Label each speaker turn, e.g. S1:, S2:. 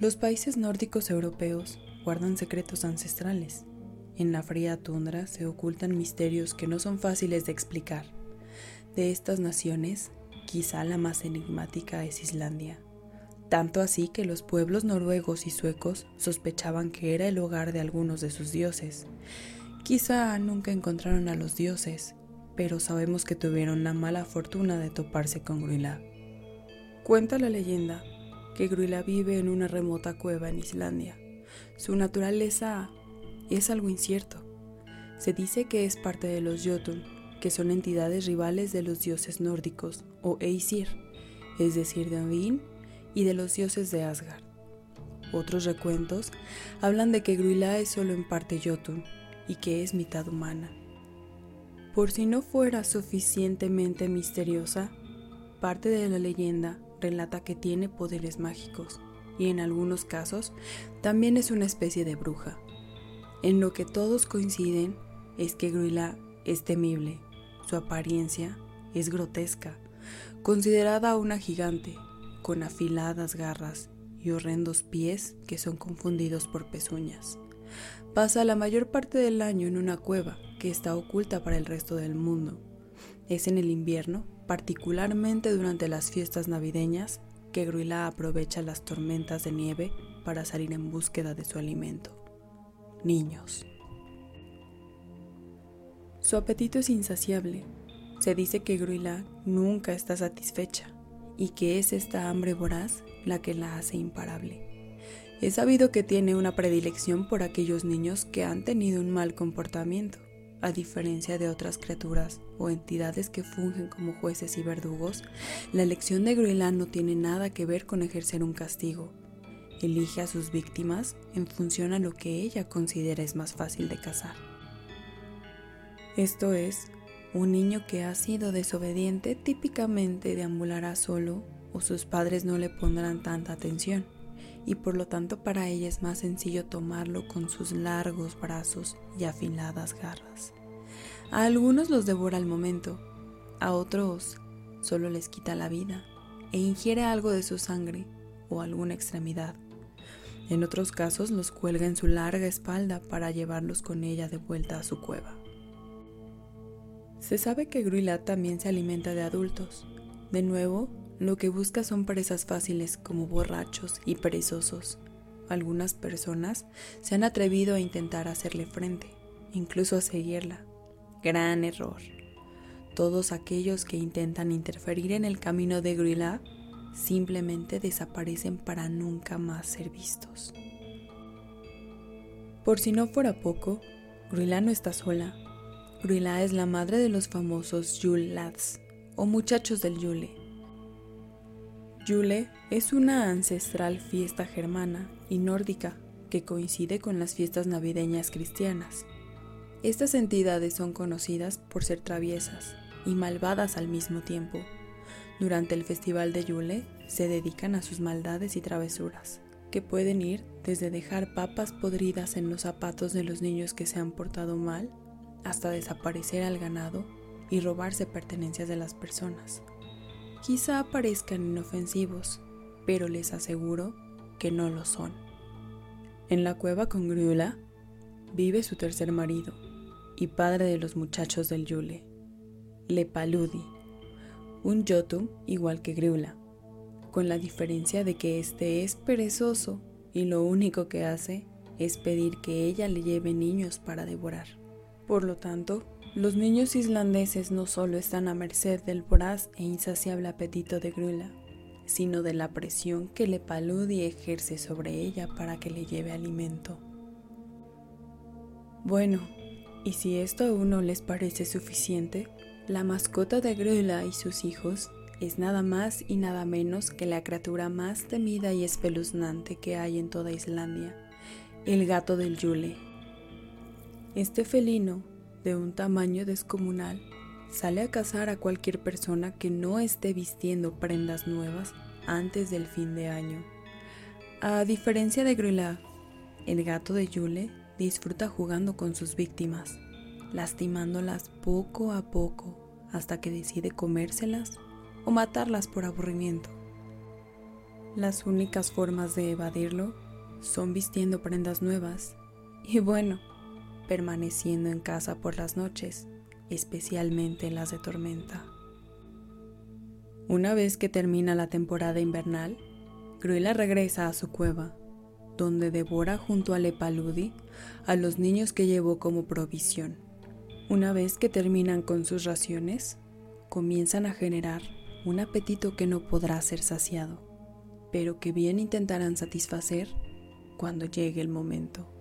S1: Los países nórdicos europeos guardan secretos ancestrales. En la fría tundra se ocultan misterios que no son fáciles de explicar. De estas naciones, quizá la más enigmática es Islandia. Tanto así que los pueblos noruegos y suecos sospechaban que era el hogar de algunos de sus dioses. Quizá nunca encontraron a los dioses, pero sabemos que tuvieron la mala fortuna de toparse con Grula. Cuenta la leyenda que Gruila vive en una remota cueva en Islandia. Su naturaleza es algo incierto. Se dice que es parte de los Jotun, que son entidades rivales de los dioses nórdicos, o Aesir, es decir, de Odín y de los dioses de Asgard. Otros recuentos hablan de que Gruila es solo en parte Jotun y que es mitad humana. Por si no fuera suficientemente misteriosa, parte de la leyenda relata que tiene poderes mágicos y en algunos casos también es una especie de bruja. En lo que todos coinciden es que Gruila es temible, su apariencia es grotesca, considerada una gigante, con afiladas garras y horrendos pies que son confundidos por pezuñas. Pasa la mayor parte del año en una cueva que está oculta para el resto del mundo. Es en el invierno particularmente durante las fiestas navideñas, que Gruila aprovecha las tormentas de nieve para salir en búsqueda de su alimento. Niños. Su apetito es insaciable. Se dice que Gruila nunca está satisfecha y que es esta hambre voraz la que la hace imparable. Es sabido que tiene una predilección por aquellos niños que han tenido un mal comportamiento a diferencia de otras criaturas o entidades que fungen como jueces y verdugos, la elección de Gruela no tiene nada que ver con ejercer un castigo. Elige a sus víctimas en función a lo que ella considera es más fácil de cazar. Esto es, un niño que ha sido desobediente típicamente deambulará solo o sus padres no le pondrán tanta atención y por lo tanto para ella es más sencillo tomarlo con sus largos brazos y afiladas garras. A algunos los devora al momento, a otros solo les quita la vida e ingiere algo de su sangre o alguna extremidad. En otros casos los cuelga en su larga espalda para llevarlos con ella de vuelta a su cueva. Se sabe que Gruila también se alimenta de adultos. De nuevo, lo que busca son presas fáciles como borrachos y perezosos. Algunas personas se han atrevido a intentar hacerle frente, incluso a seguirla. Gran error. Todos aquellos que intentan interferir en el camino de Grilla simplemente desaparecen para nunca más ser vistos. Por si no fuera poco, Grilla no está sola. Grilla es la madre de los famosos Yule Lads, o muchachos del Yule, Yule es una ancestral fiesta germana y nórdica que coincide con las fiestas navideñas cristianas. Estas entidades son conocidas por ser traviesas y malvadas al mismo tiempo. Durante el festival de Yule se dedican a sus maldades y travesuras, que pueden ir desde dejar papas podridas en los zapatos de los niños que se han portado mal, hasta desaparecer al ganado y robarse pertenencias de las personas. Quizá parezcan inofensivos, pero les aseguro que no lo son. En la cueva con Grula vive su tercer marido y padre de los muchachos del Yule, Lepaludi, un Yotum igual que Grula, con la diferencia de que este es perezoso y lo único que hace es pedir que ella le lleve niños para devorar. Por lo tanto, los niños islandeses no solo están a merced del voraz e insaciable apetito de Grula, sino de la presión que le Paludi ejerce sobre ella para que le lleve alimento. Bueno, y si esto aún no les parece suficiente, la mascota de Grula y sus hijos es nada más y nada menos que la criatura más temida y espeluznante que hay en toda Islandia, el gato del Yule. Este felino de un tamaño descomunal, sale a cazar a cualquier persona que no esté vistiendo prendas nuevas antes del fin de año. A diferencia de Grula, el gato de Yule disfruta jugando con sus víctimas, lastimándolas poco a poco hasta que decide comérselas o matarlas por aburrimiento. Las únicas formas de evadirlo son vistiendo prendas nuevas y bueno, permaneciendo en casa por las noches, especialmente en las de tormenta. Una vez que termina la temporada invernal, Gruela regresa a su cueva, donde devora junto a Lepaludi a los niños que llevó como provisión. Una vez que terminan con sus raciones, comienzan a generar un apetito que no podrá ser saciado, pero que bien intentarán satisfacer cuando llegue el momento.